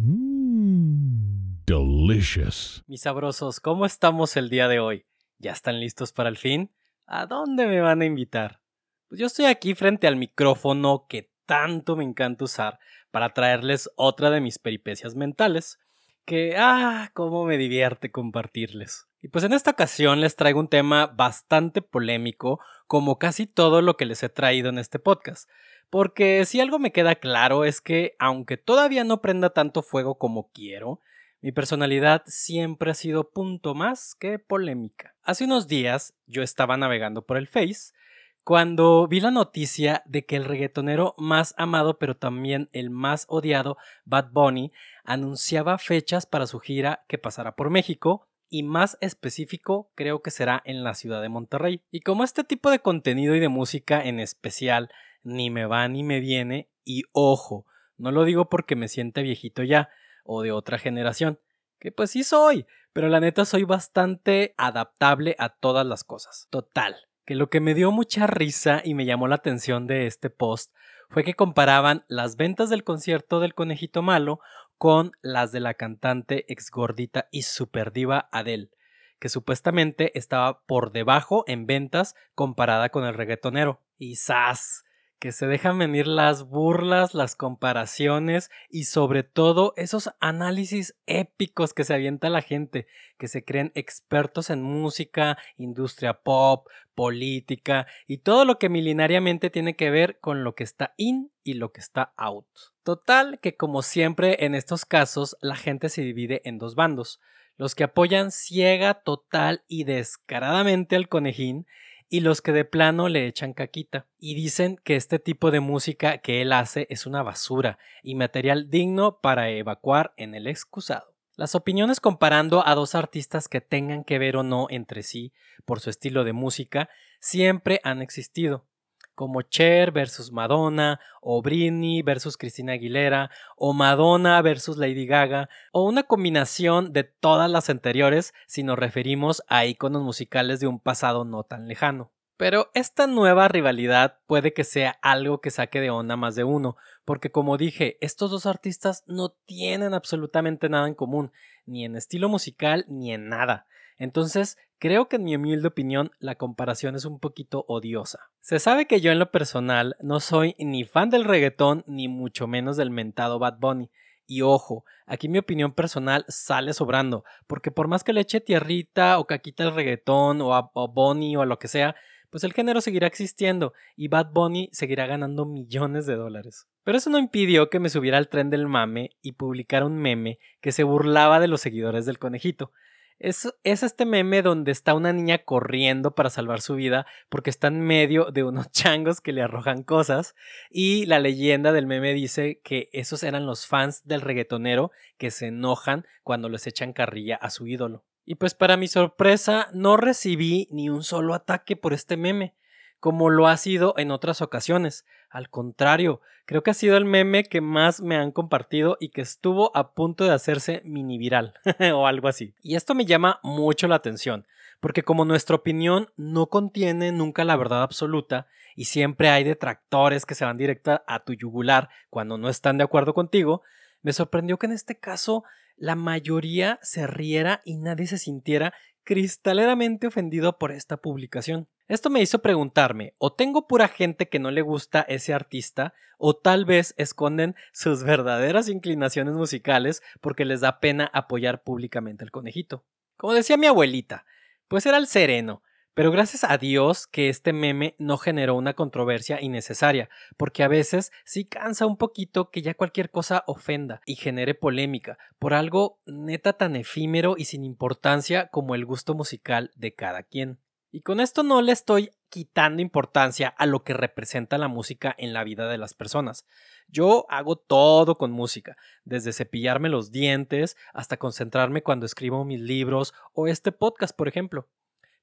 Mmm, delicious. Mis sabrosos, ¿cómo estamos el día de hoy? ¿Ya están listos para el fin? ¿A dónde me van a invitar? Pues yo estoy aquí frente al micrófono que tanto me encanta usar para traerles otra de mis peripecias mentales, que, ah, cómo me divierte compartirles. Y pues en esta ocasión les traigo un tema bastante polémico, como casi todo lo que les he traído en este podcast. Porque si algo me queda claro es que, aunque todavía no prenda tanto fuego como quiero, mi personalidad siempre ha sido punto más que polémica. Hace unos días yo estaba navegando por el Face cuando vi la noticia de que el reggaetonero más amado pero también el más odiado, Bad Bunny, anunciaba fechas para su gira que pasará por México y más específico creo que será en la ciudad de Monterrey. Y como este tipo de contenido y de música en especial ni me va ni me viene, y ojo, no lo digo porque me siente viejito ya o de otra generación, que pues sí soy, pero la neta soy bastante adaptable a todas las cosas. Total, que lo que me dio mucha risa y me llamó la atención de este post fue que comparaban las ventas del concierto del conejito malo con las de la cantante ex gordita y super diva Adele, que supuestamente estaba por debajo en ventas comparada con el reggaetonero. Y ¡zas! Que se dejan venir las burlas, las comparaciones y sobre todo esos análisis épicos que se avienta la gente, que se creen expertos en música, industria pop, política y todo lo que milenariamente tiene que ver con lo que está in y lo que está out. Total que como siempre en estos casos la gente se divide en dos bandos, los que apoyan ciega, total y descaradamente al conejín y los que de plano le echan caquita y dicen que este tipo de música que él hace es una basura y material digno para evacuar en el excusado. Las opiniones comparando a dos artistas que tengan que ver o no entre sí por su estilo de música siempre han existido como Cher versus Madonna, o Britney versus Cristina Aguilera, o Madonna versus Lady Gaga, o una combinación de todas las anteriores si nos referimos a iconos musicales de un pasado no tan lejano. Pero esta nueva rivalidad puede que sea algo que saque de onda más de uno, porque como dije, estos dos artistas no tienen absolutamente nada en común, ni en estilo musical ni en nada. Entonces, creo que en mi humilde opinión la comparación es un poquito odiosa. Se sabe que yo en lo personal no soy ni fan del reggaetón ni mucho menos del mentado Bad Bunny. Y ojo, aquí mi opinión personal sale sobrando, porque por más que le eche tierrita o caquita el reggaetón o a Bunny o a lo que sea, pues el género seguirá existiendo y Bad Bunny seguirá ganando millones de dólares. Pero eso no impidió que me subiera al tren del mame y publicara un meme que se burlaba de los seguidores del conejito. Es, es, este meme donde está una niña corriendo para salvar su vida porque está en medio de unos changos que le arrojan cosas y la leyenda del meme dice que esos eran los fans del reggaetonero que se enojan cuando les echan carrilla a su ídolo. Y pues para mi sorpresa no recibí ni un solo ataque por este meme, como lo ha sido en otras ocasiones. Al contrario, creo que ha sido el meme que más me han compartido y que estuvo a punto de hacerse mini viral o algo así. Y esto me llama mucho la atención, porque como nuestra opinión no contiene nunca la verdad absoluta y siempre hay detractores que se van directa a tu yugular cuando no están de acuerdo contigo, me sorprendió que en este caso la mayoría se riera y nadie se sintiera cristaleramente ofendido por esta publicación. Esto me hizo preguntarme, o tengo pura gente que no le gusta ese artista, o tal vez esconden sus verdaderas inclinaciones musicales porque les da pena apoyar públicamente al conejito. Como decía mi abuelita, pues era el sereno, pero gracias a Dios que este meme no generó una controversia innecesaria, porque a veces sí cansa un poquito que ya cualquier cosa ofenda y genere polémica por algo neta tan efímero y sin importancia como el gusto musical de cada quien. Y con esto no le estoy quitando importancia a lo que representa la música en la vida de las personas. Yo hago todo con música, desde cepillarme los dientes hasta concentrarme cuando escribo mis libros o este podcast, por ejemplo.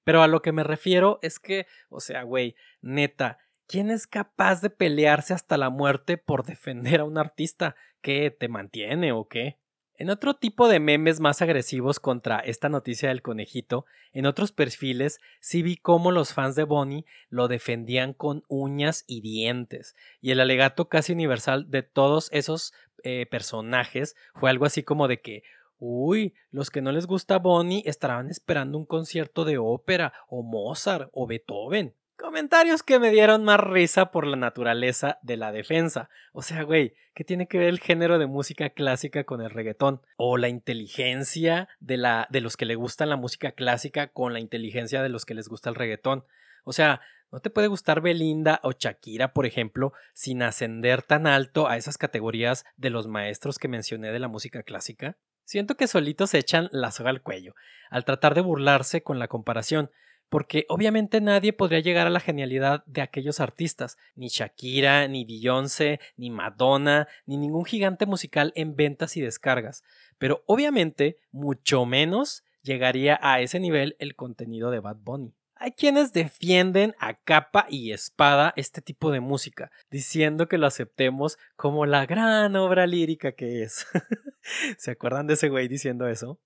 Pero a lo que me refiero es que, o sea, güey, neta, ¿quién es capaz de pelearse hasta la muerte por defender a un artista? ¿Qué te mantiene o qué? En otro tipo de memes más agresivos contra esta noticia del conejito, en otros perfiles sí vi cómo los fans de Bonnie lo defendían con uñas y dientes, y el alegato casi universal de todos esos eh, personajes fue algo así como de que, uy, los que no les gusta Bonnie estarán esperando un concierto de ópera, o Mozart, o Beethoven. Comentarios que me dieron más risa por la naturaleza de la defensa. O sea, güey, ¿qué tiene que ver el género de música clásica con el reggaetón? O la inteligencia de, la, de los que le gustan la música clásica con la inteligencia de los que les gusta el reggaetón. O sea, no te puede gustar Belinda o Shakira, por ejemplo, sin ascender tan alto a esas categorías de los maestros que mencioné de la música clásica. Siento que solitos se echan la soga al cuello, al tratar de burlarse con la comparación, porque obviamente nadie podría llegar a la genialidad de aquellos artistas, ni Shakira, ni Beyoncé, ni Madonna, ni ningún gigante musical en ventas y descargas, pero obviamente mucho menos llegaría a ese nivel el contenido de Bad Bunny. Hay quienes defienden a capa y espada este tipo de música, diciendo que lo aceptemos como la gran obra lírica que es. ¿Se acuerdan de ese güey diciendo eso?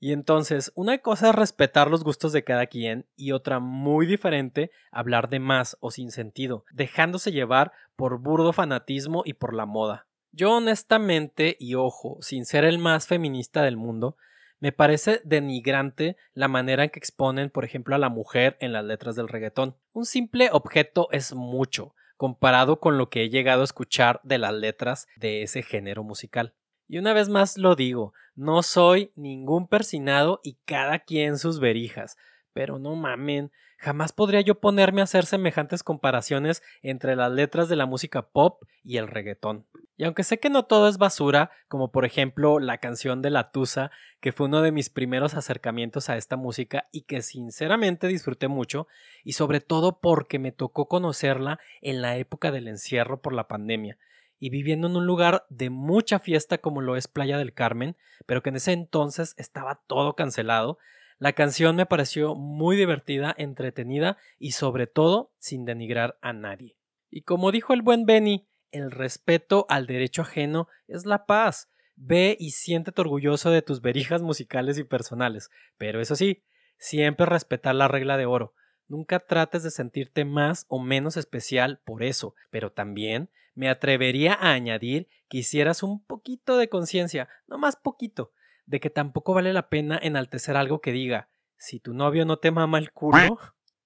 Y entonces, una cosa es respetar los gustos de cada quien y otra muy diferente, hablar de más o sin sentido, dejándose llevar por burdo fanatismo y por la moda. Yo honestamente, y ojo, sin ser el más feminista del mundo, me parece denigrante la manera en que exponen, por ejemplo, a la mujer en las letras del reggaetón. Un simple objeto es mucho, comparado con lo que he llegado a escuchar de las letras de ese género musical. Y una vez más lo digo, no soy ningún persinado y cada quien sus verijas. Pero no mamen, jamás podría yo ponerme a hacer semejantes comparaciones entre las letras de la música pop y el reggaetón. Y aunque sé que no todo es basura, como por ejemplo la canción de La Tusa, que fue uno de mis primeros acercamientos a esta música y que sinceramente disfruté mucho, y sobre todo porque me tocó conocerla en la época del encierro por la pandemia, y viviendo en un lugar de mucha fiesta como lo es Playa del Carmen, pero que en ese entonces estaba todo cancelado, la canción me pareció muy divertida, entretenida y sobre todo sin denigrar a nadie. Y como dijo el buen Benny, el respeto al derecho ajeno es la paz. Ve y siéntete orgulloso de tus verijas musicales y personales, pero eso sí, siempre respetar la regla de oro. Nunca trates de sentirte más o menos especial por eso, pero también me atrevería a añadir que hicieras un poquito de conciencia, no más poquito, de que tampoco vale la pena enaltecer algo que diga, si tu novio no te mama el culo.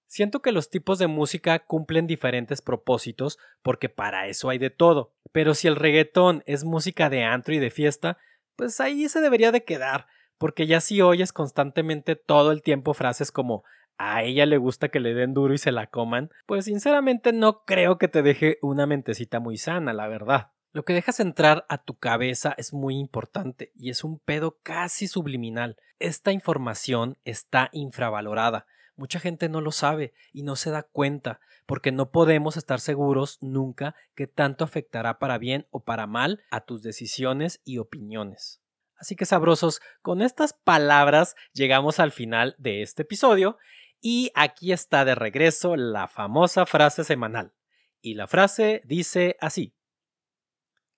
Siento que los tipos de música cumplen diferentes propósitos porque para eso hay de todo, pero si el reggaetón es música de antro y de fiesta, pues ahí se debería de quedar, porque ya si oyes constantemente todo el tiempo frases como a ella le gusta que le den duro y se la coman, pues sinceramente no creo que te deje una mentecita muy sana, la verdad. Lo que dejas entrar a tu cabeza es muy importante y es un pedo casi subliminal. Esta información está infravalorada. Mucha gente no lo sabe y no se da cuenta, porque no podemos estar seguros nunca que tanto afectará para bien o para mal a tus decisiones y opiniones. Así que sabrosos, con estas palabras llegamos al final de este episodio y aquí está de regreso la famosa frase semanal. Y la frase dice así.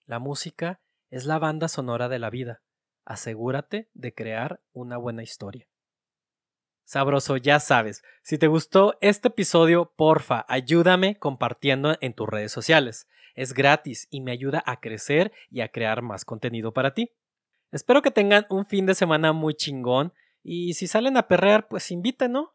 La música es la banda sonora de la vida. Asegúrate de crear una buena historia. Sabroso, ya sabes. Si te gustó este episodio, porfa, ayúdame compartiendo en tus redes sociales. Es gratis y me ayuda a crecer y a crear más contenido para ti. Espero que tengan un fin de semana muy chingón y si salen a perrear, pues inviten, ¿no?